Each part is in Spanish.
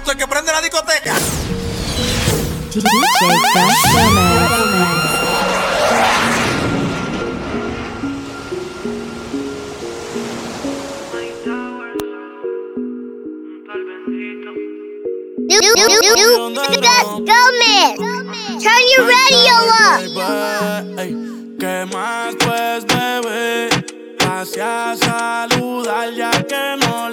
Alto, el que prende la discoteca. Turn your radio up. Ya que no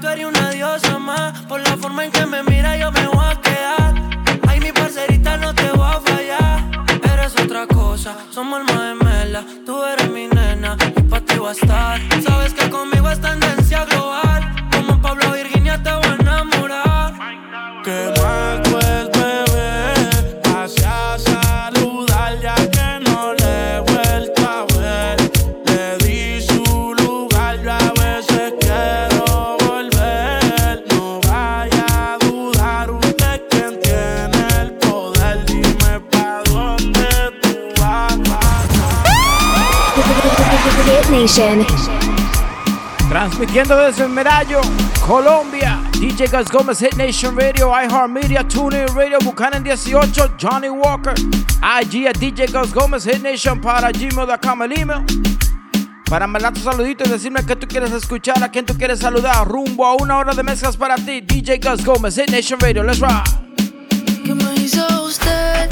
tú eres una Transmitiendo desde Medallo, Colombia. DJ Gus Gómez, Hit Nation Radio, iHeart Media, TuneIn Radio, Buchanan 18, Johnny Walker. IG a DJ Gus Gómez, Hit Nation para gmail.com el email. Para mandar tus saluditos y decirme que tú quieres escuchar, a quién tú quieres saludar. Rumbo a una hora de mezclas para ti. DJ Gus Gómez, Hit Nation Radio, let's rock. ¿Qué me hizo usted?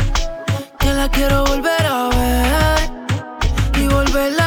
Que la quiero volver a ver y volverla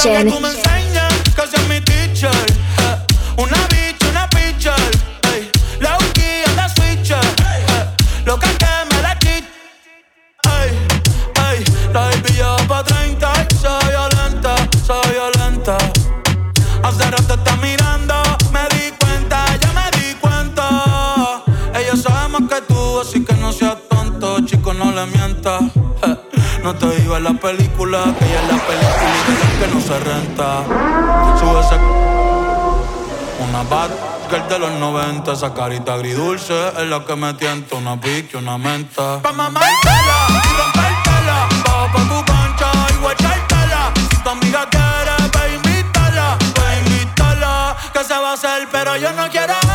Station Esa carita agridulce es la que me tienta una pique, una menta. Pa' mamártela y rompértela. Bajo pa' tu pancha y guachártela. Si tu amiga quiere, pa' invítala. Pa' invítala. Que se va a hacer, pero yo no quiero.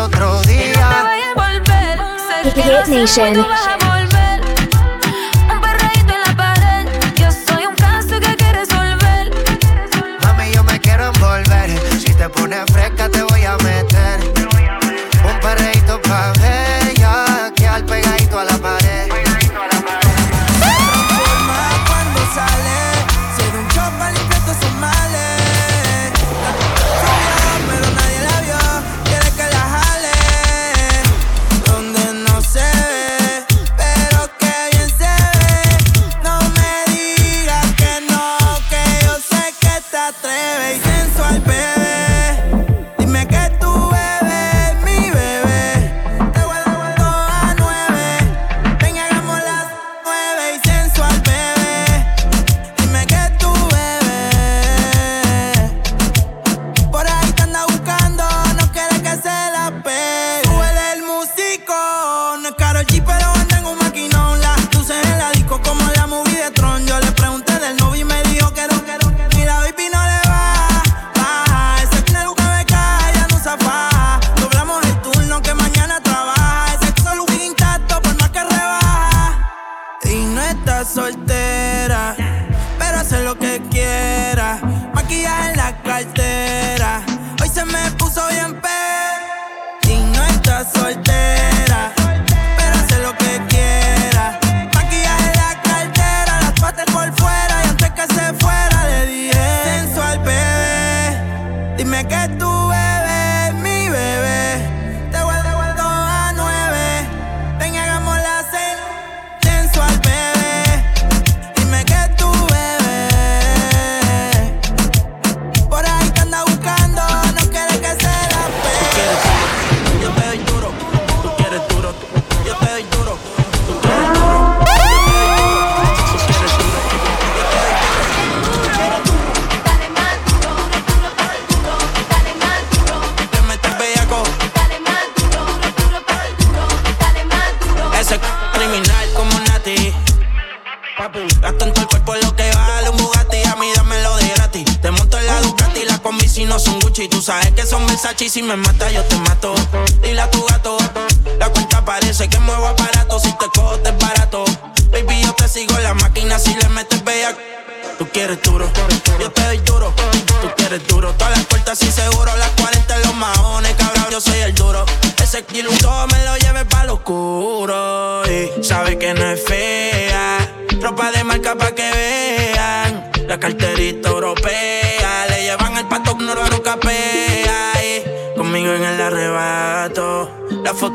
otro día. Hit Nation.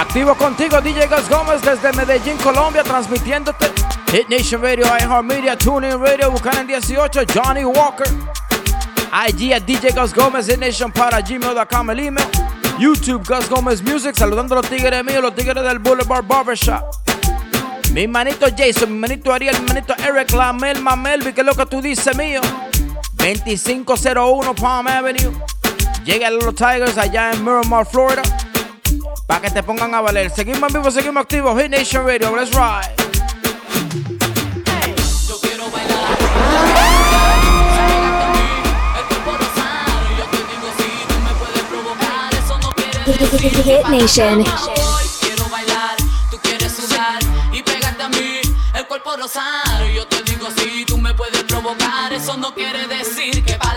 Activo contigo, DJ Gus Gómez desde Medellín, Colombia, transmitiéndote Hit Nation Radio, iHeartMedia, TuneIn Radio, Buchanan 18, Johnny Walker. IG at DJ Gus Gómez, Hit Nation para gmail.com, el email. YouTube, Gus Gómez Music, saludando a los tigres míos, los tigres del Boulevard Barbershop. Mi manito Jason, mi manito Ariel, mi manito Eric, la Melma Melvi, que es lo que tú dices mío. 2501 Palm Avenue. Llega a los Tigers allá en Miramar, Florida. Para que te pongan a valer. Seguimos en vivo, seguimos activos. Hit Nation Radio, let's ride. Yo quiero bailar. El cuerpo rosado, yo te digo si tú me puedes provocar, eso no quiere decir Hit Nation. Hoy quiero bailar, tú quieres sudar y pegarte a mí, el cuerpo rosado. Yo te digo si tú me puedes provocar, eso no quiere decir que pa'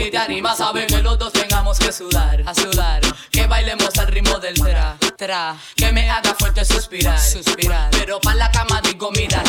y te animas, saben que los dos tengamos que sudar, a sudar. Que bailemos al ritmo del tra, tra. Que me haga fuerte suspirar, suspirar. Pero pa' la cama digo, mira,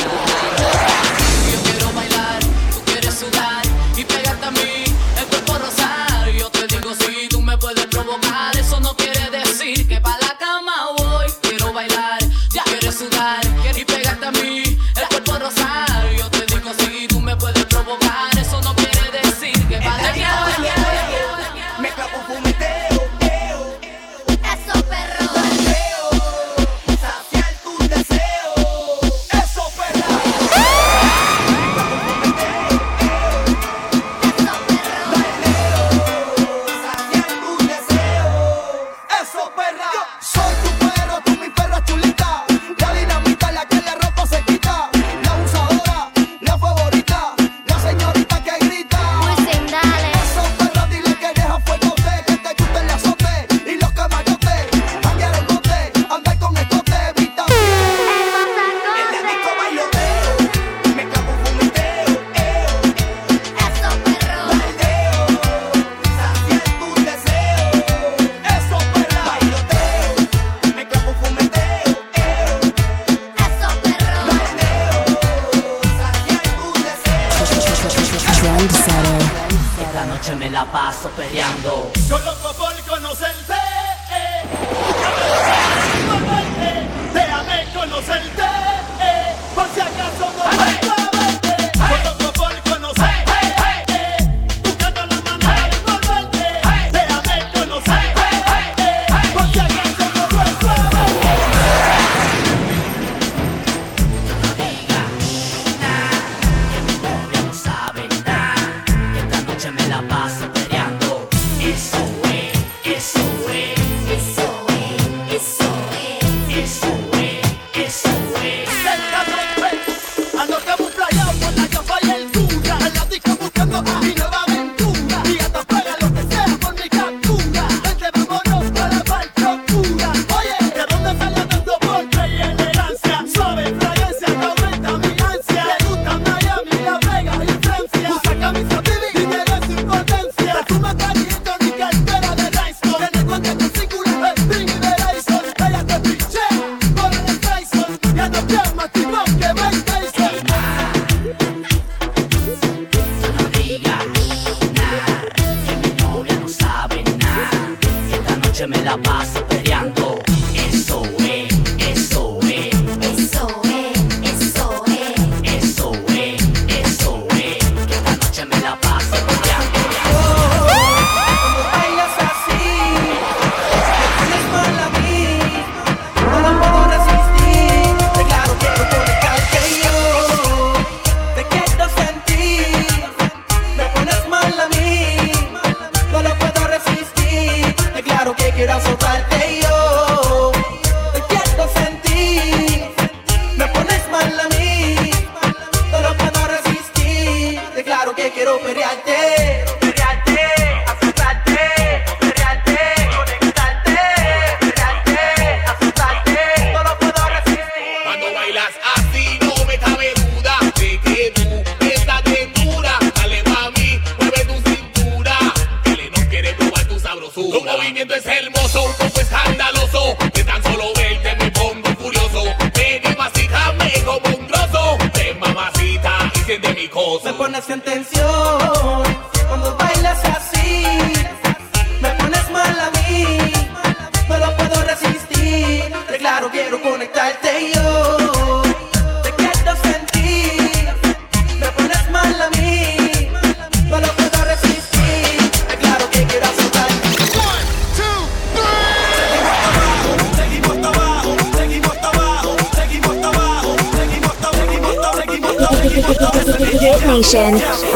hasta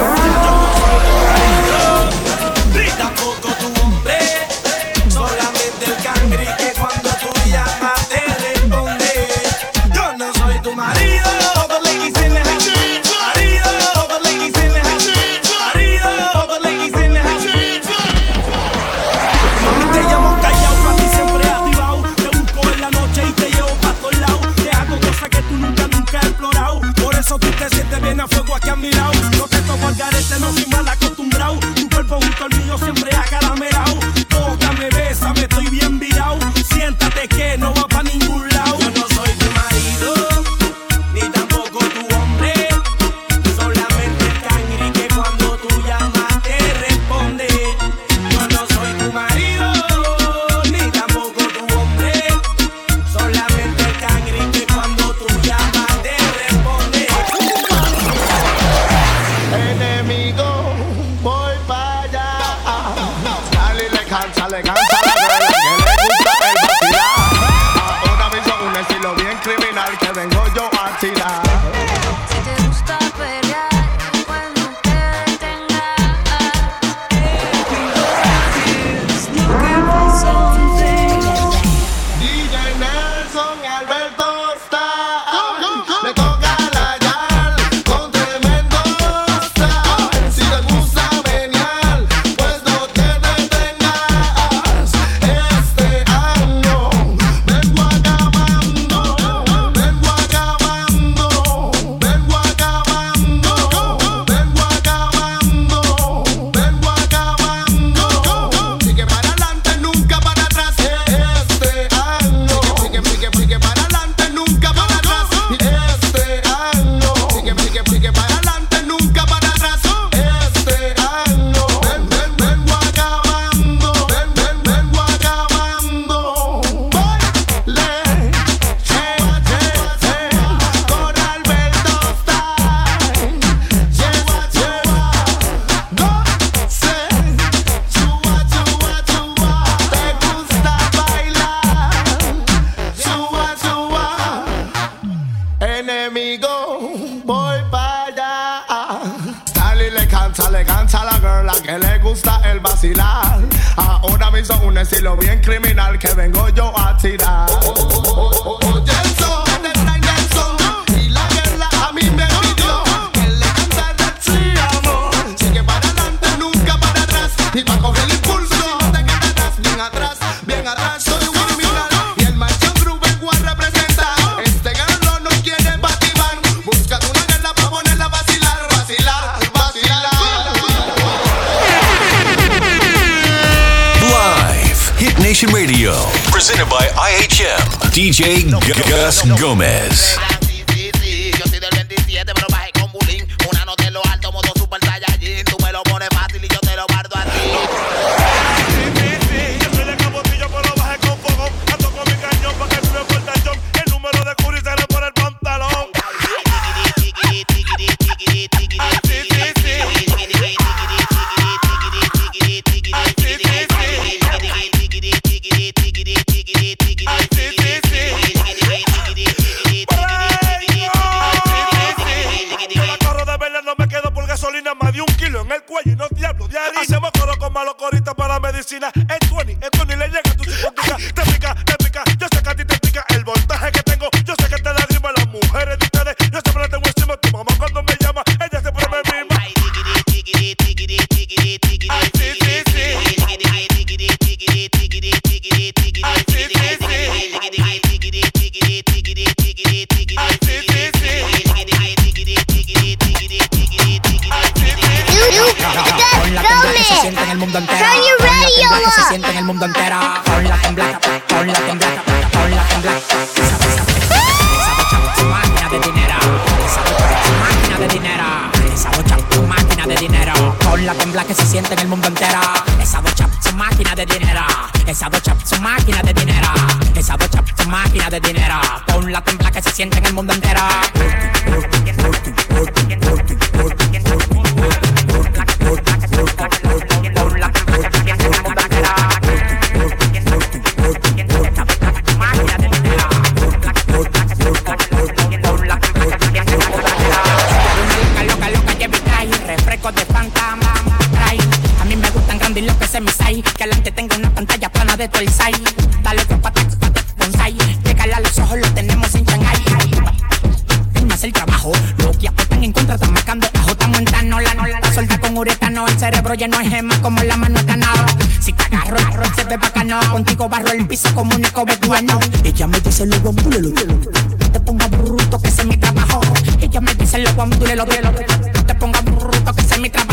Lleno de gemas como la mano de ganado. Si te agarro, agarro, se ve bacano. Contigo barro el piso como un eco betuano. Ella me dice luego, ambúlelo. No te pongas bruto, que ese es mi trabajo. Ella me dice luego, ambúlelo. No te pongas bruto, que ese es mi trabajo.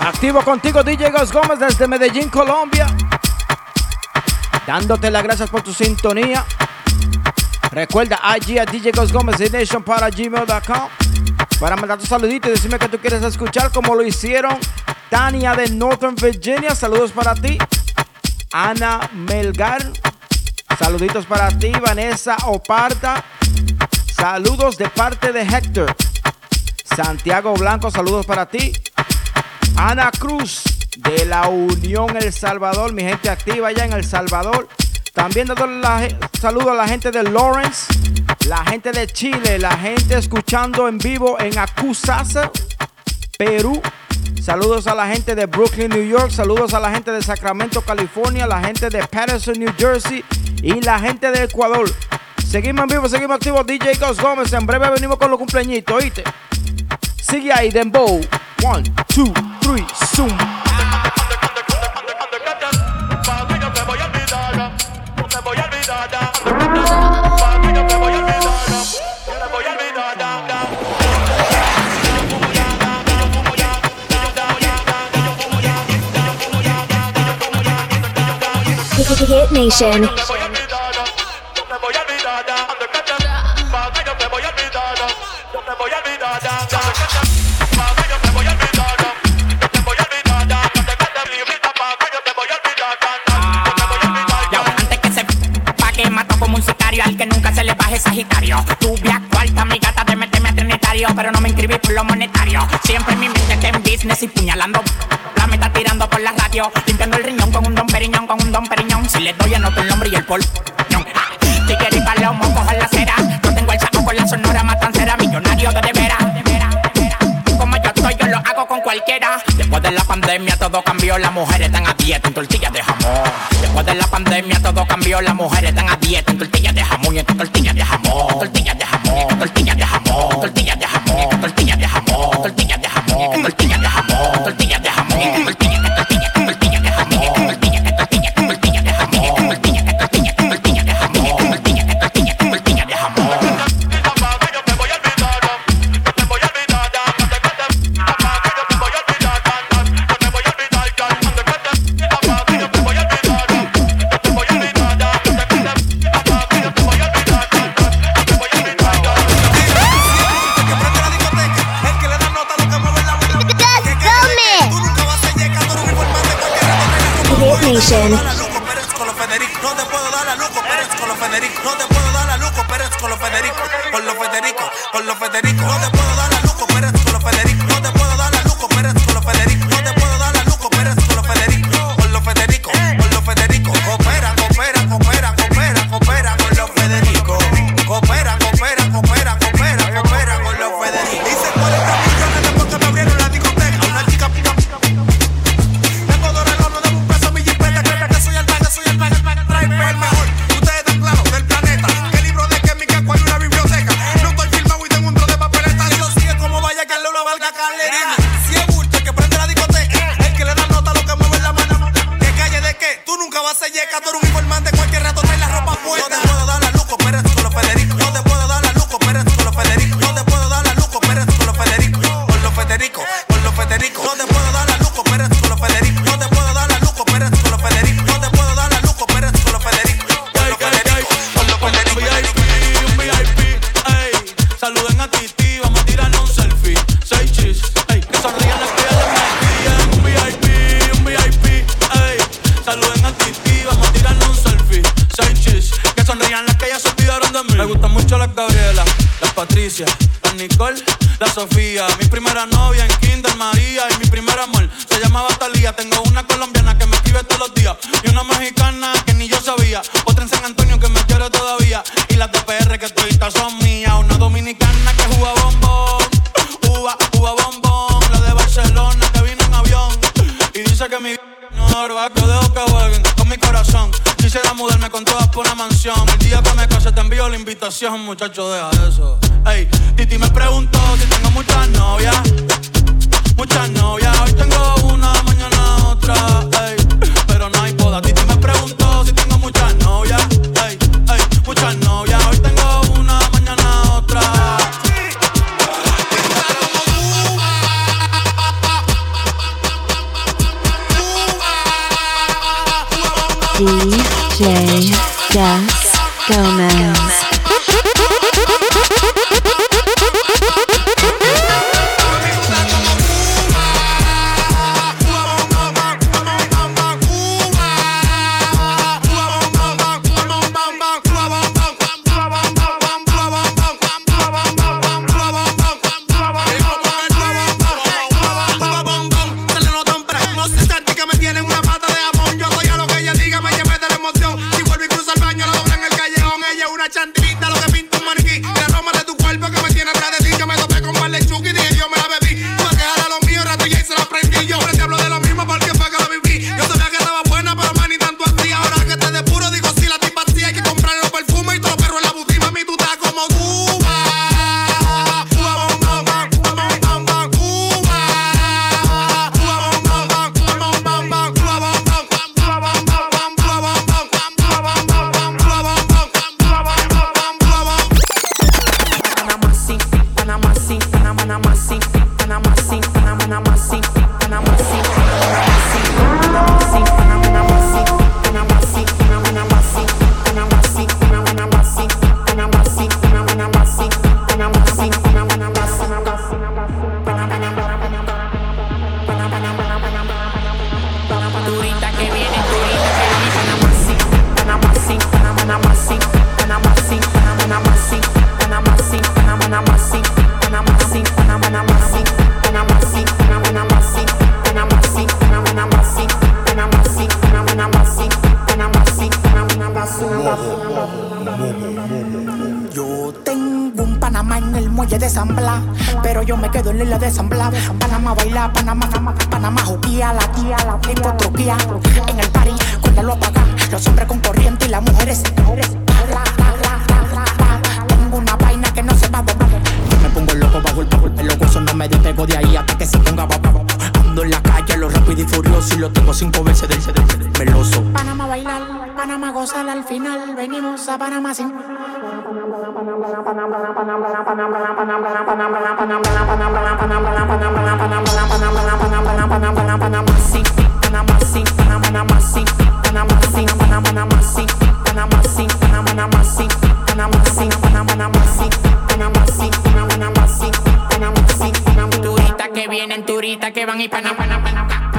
Activo contigo, DJ Gus Gómez desde Medellín, Colombia. Dándote las gracias por tu sintonía. Recuerda IG a DJ Gus Gómez Hit Nation para gmail.com para mandar tu saludito y decirme que tú quieres escuchar como lo hicieron Tania de Northern Virginia. Saludos para ti. Ana Melgar. Saluditos para ti. Vanessa Oparta. Saludos de parte de Héctor. Santiago Blanco, saludos para ti. Ana Cruz de la Unión El Salvador, mi gente activa allá en El Salvador. También dando la, a la gente de Lawrence, la gente de Chile, la gente escuchando en vivo en Acusasa, Perú. Saludos a la gente de Brooklyn, New York. Saludos a la gente de Sacramento, California. La gente de Patterson, New Jersey. Y la gente de Ecuador. Seguimos en vivo, seguimos activos. DJ Ghost Gómez. En breve venimos con los cumpleañitos, ¿oíste? Sigue ahí, Dembow. One, two, three, zoom. Hit Nation. Yo, mujeres están a dieta en tortillas de jamón. Después de la pandemia todo cambió, las mujeres están DJ Gus Gomez. Yo tengo un Panamá en el muelle de San Blas, pero yo me quedo en la isla de San Blas. Panamá baila, Panamá, Panamá juquía, la tía, la hipotropía. En el party, cuando lo apaga, los hombres con corriente y las mujeres. Tengo una vaina que no se va a doblar. Yo me pongo loco bajo el bajo el loco, eso no me despego de ahí hasta que se ponga bajo. Ando en la calle, lo rápido y furioso y lo tengo cinco veces del meloso. Panamá bailar, Panamá gozar al final, venimos a Panamá sin. Vienen, turita que van y Panamá, Panamá, Panamá,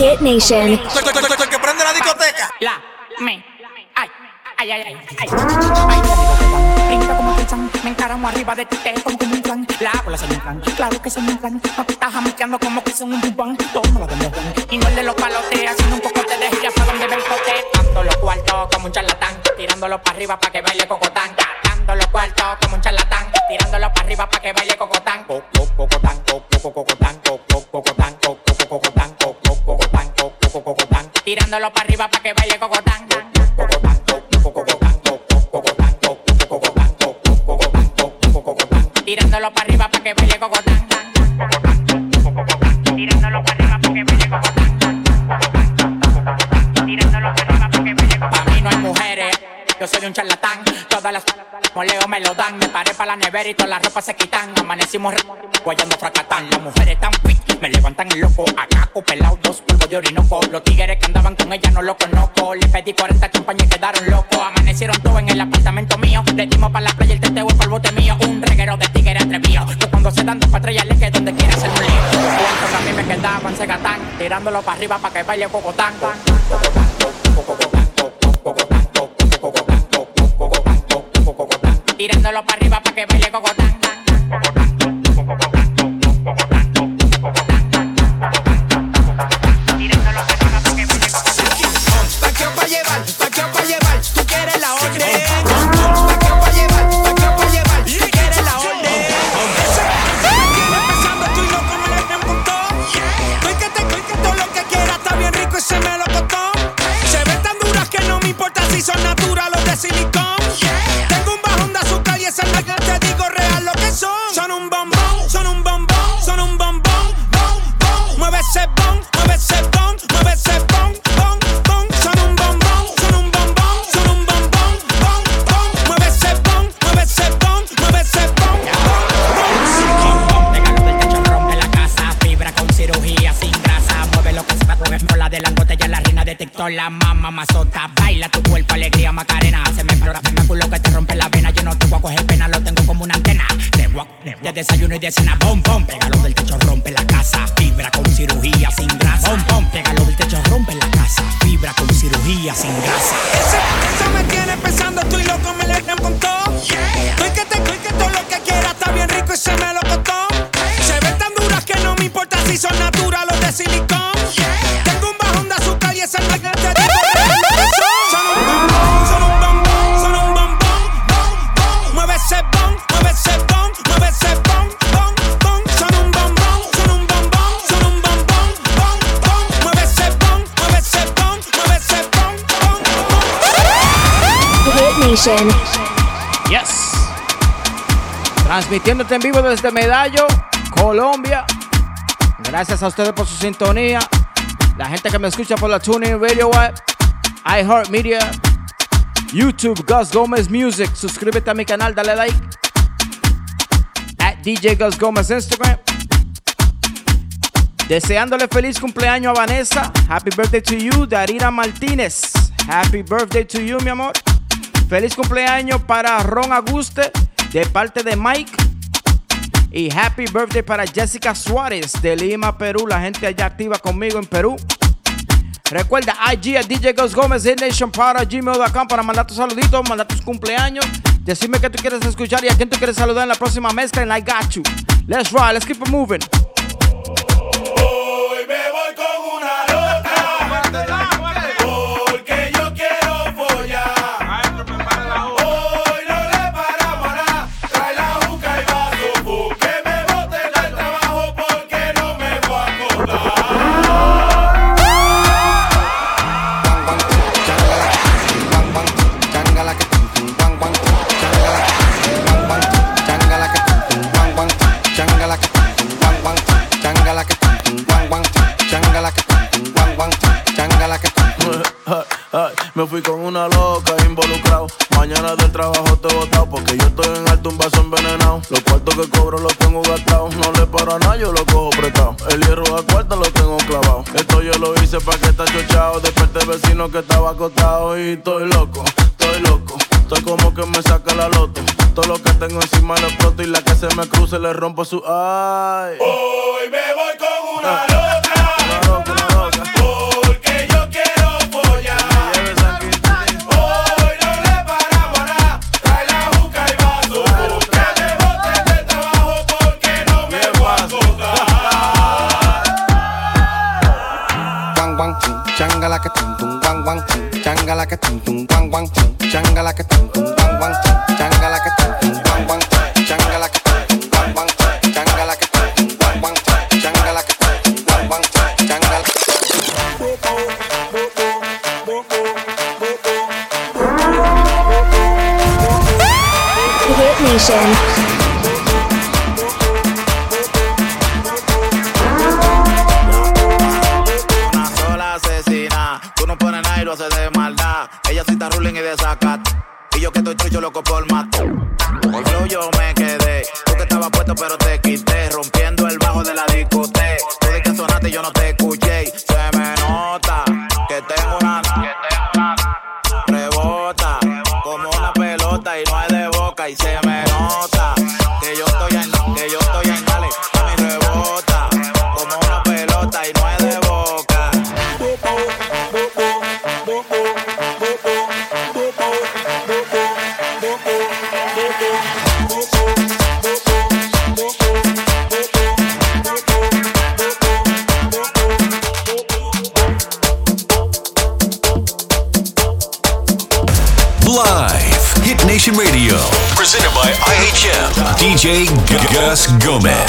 Hit Nation. que prende la discoteca. La, me, ay, ay, ay, ay, ay. Ay, brinca como piensan, me encaramo arriba de ti, te pongo como un plan. La bola se me plan, claro que se me plan. No te estás jamaqueando como que son un bubán. Toma la demostrán. Y no el de los palotes, haciendo un poco de gira para donde ve el cote. Dando los cuartos como un charlatán, tirándolo para arriba para que baile cocotán. Dando los cuartos como un charlatán, tirándolo para arriba para que baile cocotán. Tirándolo para arriba para que baile cocotán. Tirándolo para arriba para que baile cocotán. Tirándolo para arriba para que baile cocotán. Tirándolo para arriba para que baile cocotán. Pa' mí no hay mujeres, yo soy un charlatán. Todas las moleo me lo dan. Me paré para la nevera y todas las ropas se quitan. Amanecimos guayando fracatán. Las mujeres tan fit, me levantan el loco. Acá pelado, dos polvos de orinoco. Los tigres que andaban con ella no lo conozco. Le pedí 40 champañas y quedaron locos. Amanecieron todos en el apartamento mío. Le dimos para la playa el teteo para el bote mío. Un reguero de tigres atrevido. Que cuando se dan dos patrullas le que donde quiera hacer un lío. A mí me quedaban se gatán. Tirándolo para arriba para que baile cocotán. Tirándolo para arriba para que baile cocotán. Paqueo pa' llevar, paqueo pa' llevar, tú quieres la orden. Paqueo pa' llevar, paqueo pa' llevar, tú quieres la orden. Empezando tú y loco me le den montón. Estoy que te estoy que todo lo que quiera está bien rico y se me lo costó. Se ven tan duras que no me importa si son naturales o de silicón. La mamá mazota. Baila tu cuerpo, alegría, macarena. Se me explora, me culo que te rompe la vena. Yo no te voy a coger pena, lo tengo como una antena. De guac, de desayuno y de cena, bom, bom. Pégalo del techo, rompe la casa. Fibra con cirugía sin grasa. Bom, bom. Pégalo del techo, rompe la casa. Fibra con cirugía sin grasa. Yes. Transmitiéndote en vivo desde Medallo, Colombia. Gracias a ustedes por su sintonía. La gente que me escucha por la TuneIn Radio App, iHeartMedia, YouTube, Gus Gómez Music. Suscríbete a mi canal, dale like. At DJ Gus Gómez Instagram. Deseándole feliz cumpleaños a Vanessa. Happy birthday to you, Darina Martínez. Happy birthday to you, mi amor. Feliz cumpleaños para Ron Aguste de parte de Mike. Y happy birthday para Jessica Suárez de Lima, Perú. La gente allá activa conmigo en Perú. Recuerda IG a DJ Gus Gómez Nation para gmail.com para mandar tus saluditos, mandar tus cumpleaños. Decirme que tú quieres escuchar y a quién tú quieres saludar en la próxima mezcla en I Got You. Let's ride, let's keep it moving. Hoy me voy con se le rompo su ay. lights. Gus Gomez.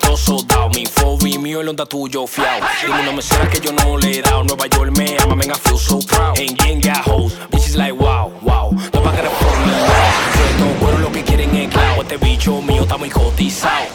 Todo soldado, mi fobi mío, el onda tuyo, fiao. Dime una mesera que yo no le he dado. Nueva York me ama, man, I feel so proud. And gang got hoes, bitches like wow, wow. No va por mi wow. Estos lo que quieren es clavo. Este bicho mío está muy cotizado.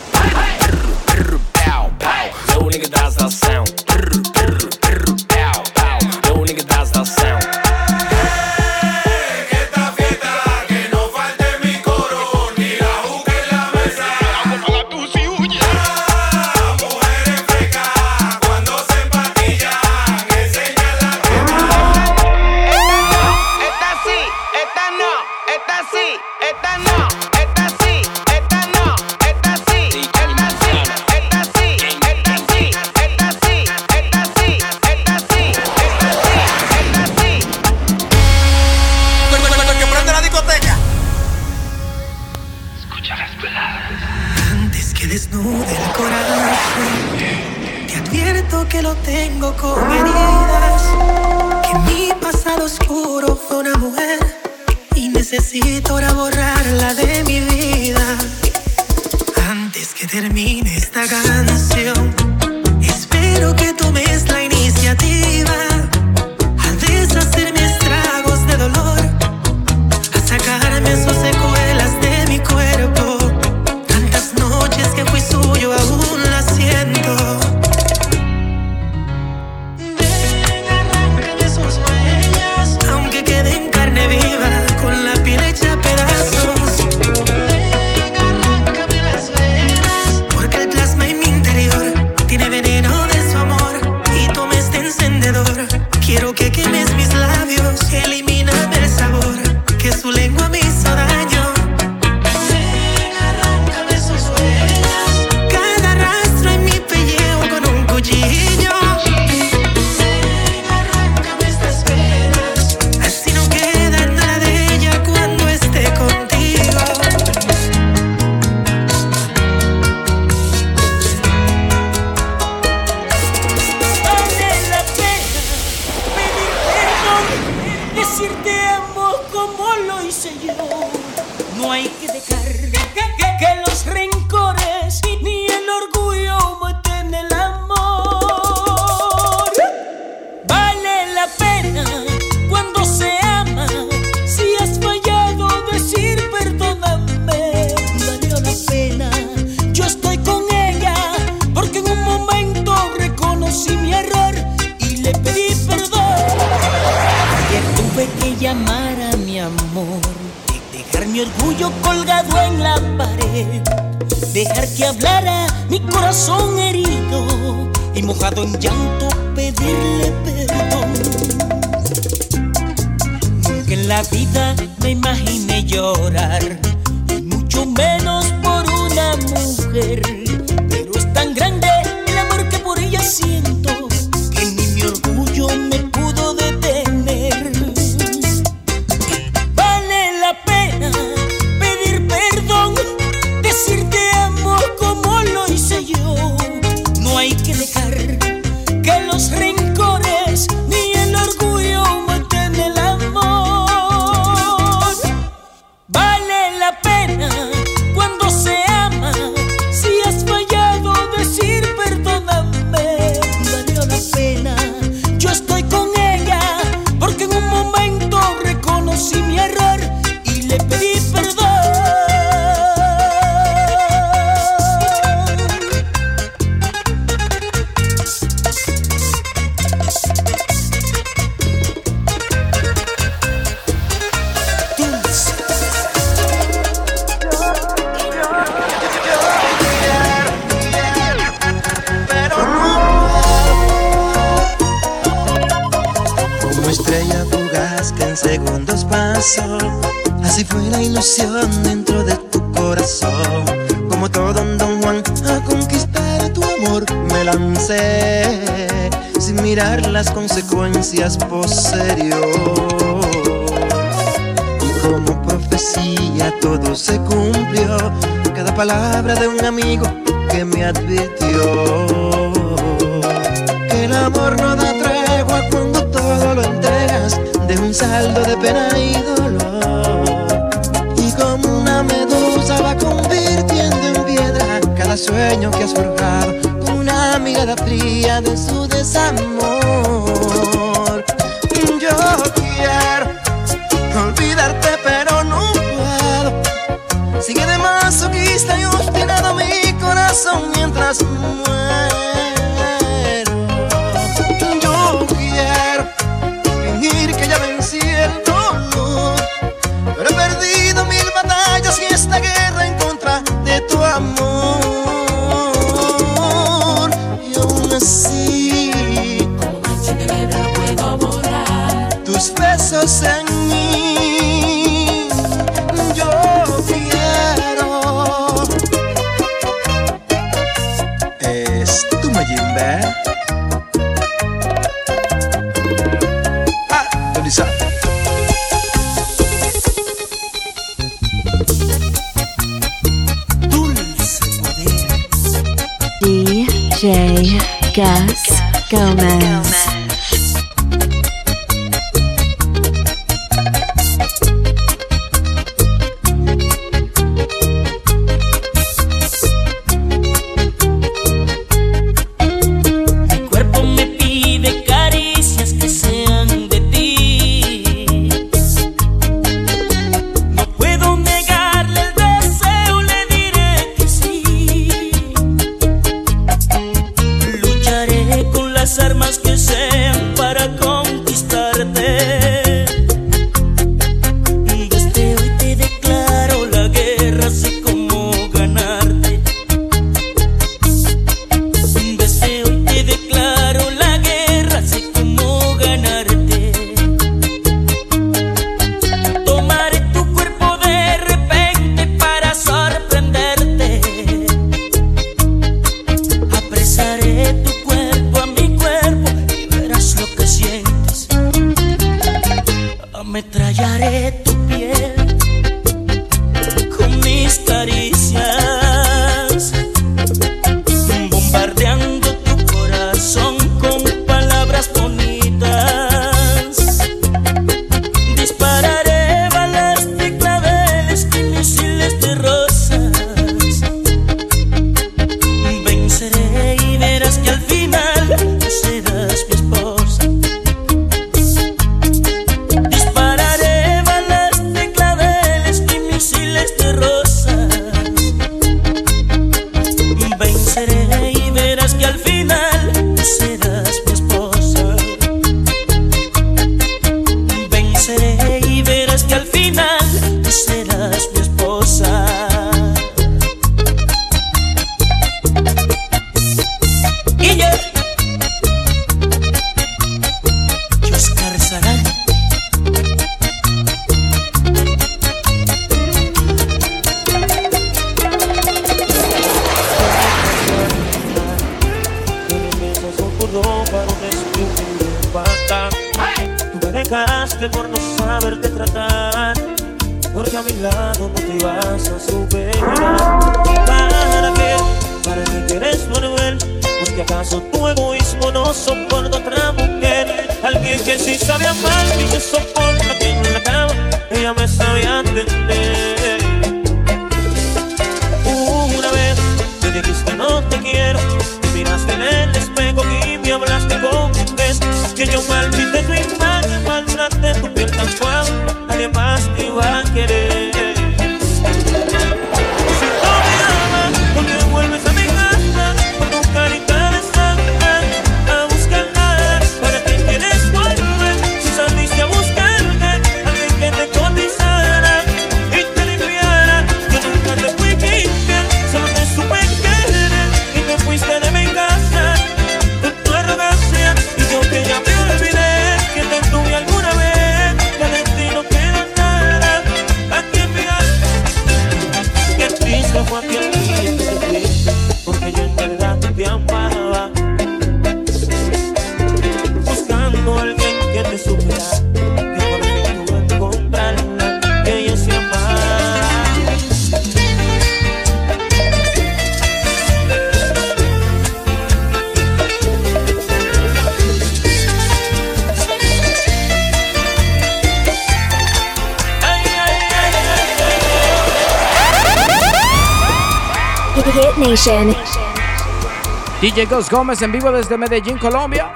DJ Ghost Gómez en vivo desde Medellín, Colombia.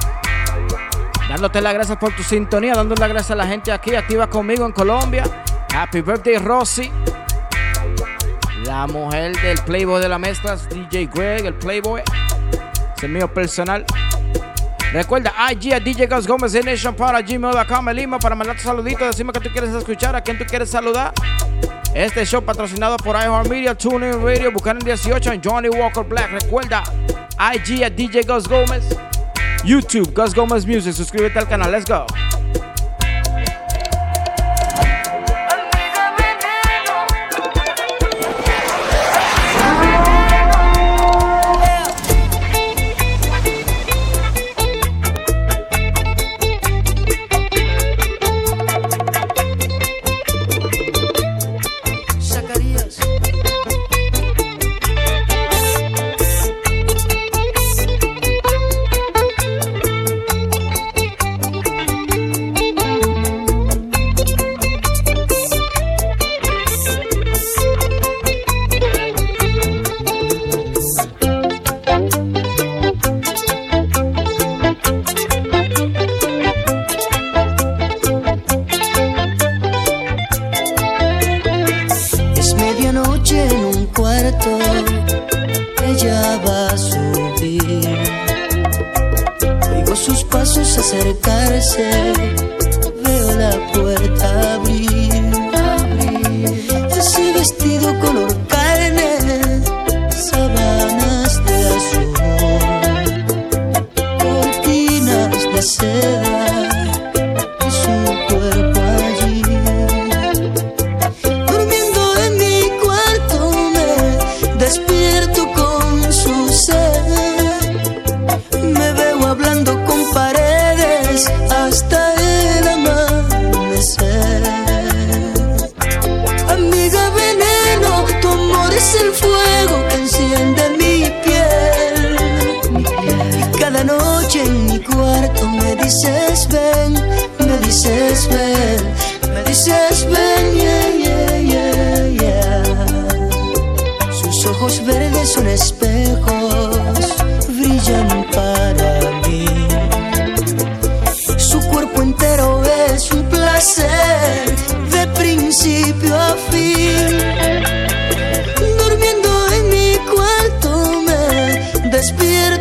Dándote las gracias por tu sintonía, dando las gracias a la gente aquí activa conmigo en Colombia. Happy birthday, Rosy. La mujer del Playboy de la mezcla, DJ Greg, el Playboy. Es el mío personal. Recuerda, IG a DJ Ghost Gómez en Nation para gmail.com, el Lima, para mandar tu decime que tú quieres escuchar, a quién tú quieres saludar. Este show patrocinado por iHeartMedia, TuneIn Radio, Buchanan 18 en Johnny Walker Black. Recuerda, IG at DJ Gus Gómez, YouTube Gus Gómez Music. Suscríbete al canal, let's go. fin. Durmiendo en mi cuarto me despierto.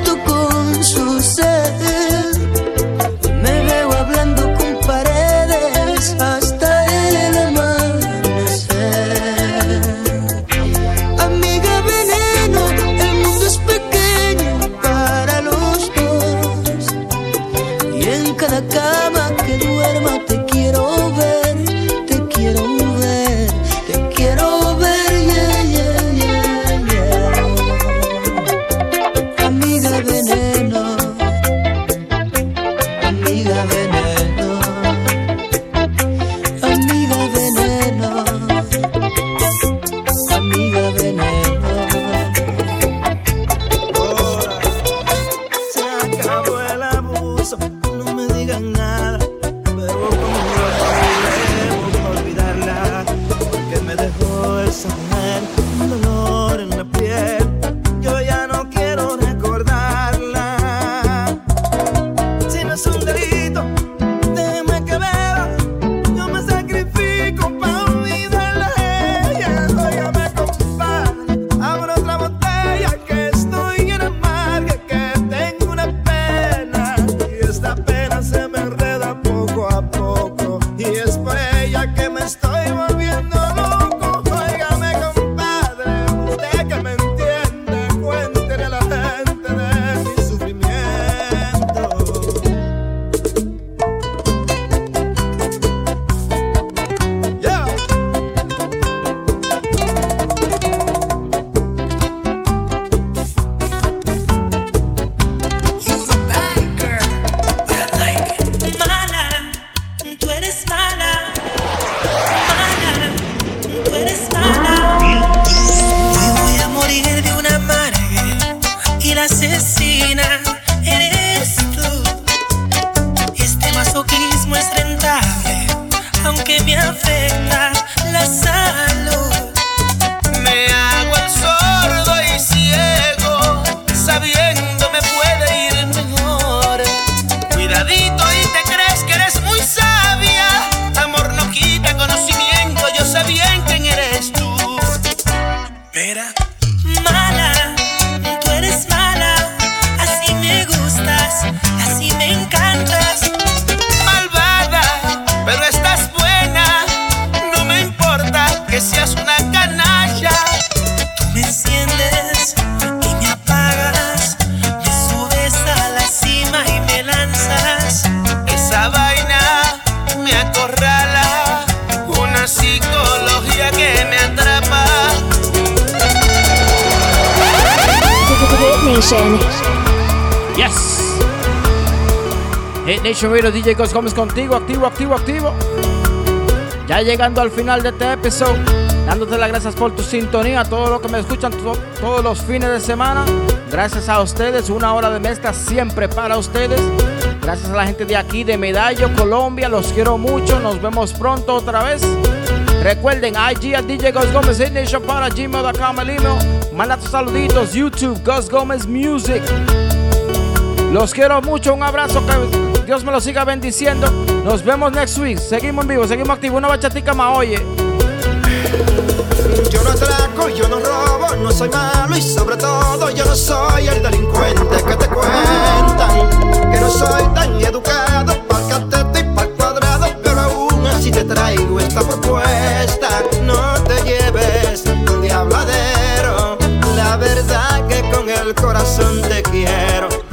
contigo, activo, activo, activo. Ya llegando al final de este episodio, dándote las gracias por tu sintonía, a todos los que me escuchan to todos los fines de semana. Gracias a ustedes, una hora de mezcla siempre para ustedes. Gracias a la gente de aquí, de Medallo, Colombia, los quiero mucho. Nos vemos pronto otra vez. Recuerden, IG a DJ Gus Gómez, Nation para gmail.com, el email. Manda tus saluditos, YouTube, Gus Gómez Music. Los quiero mucho, un abrazo. Dios me lo siga bendiciendo. Nos vemos next week. Seguimos en vivo, seguimos activos. Una bachatica más, oye. Yo no atraco, yo no robo, no soy malo y sobre todo yo no soy el delincuente que te cuentan. Que no soy tan educado, para pa'l cateto y pa'l cuadrado, pero aún así te traigo esta propuesta. No te lleves un diabladero, la verdad que con el corazón te quiero.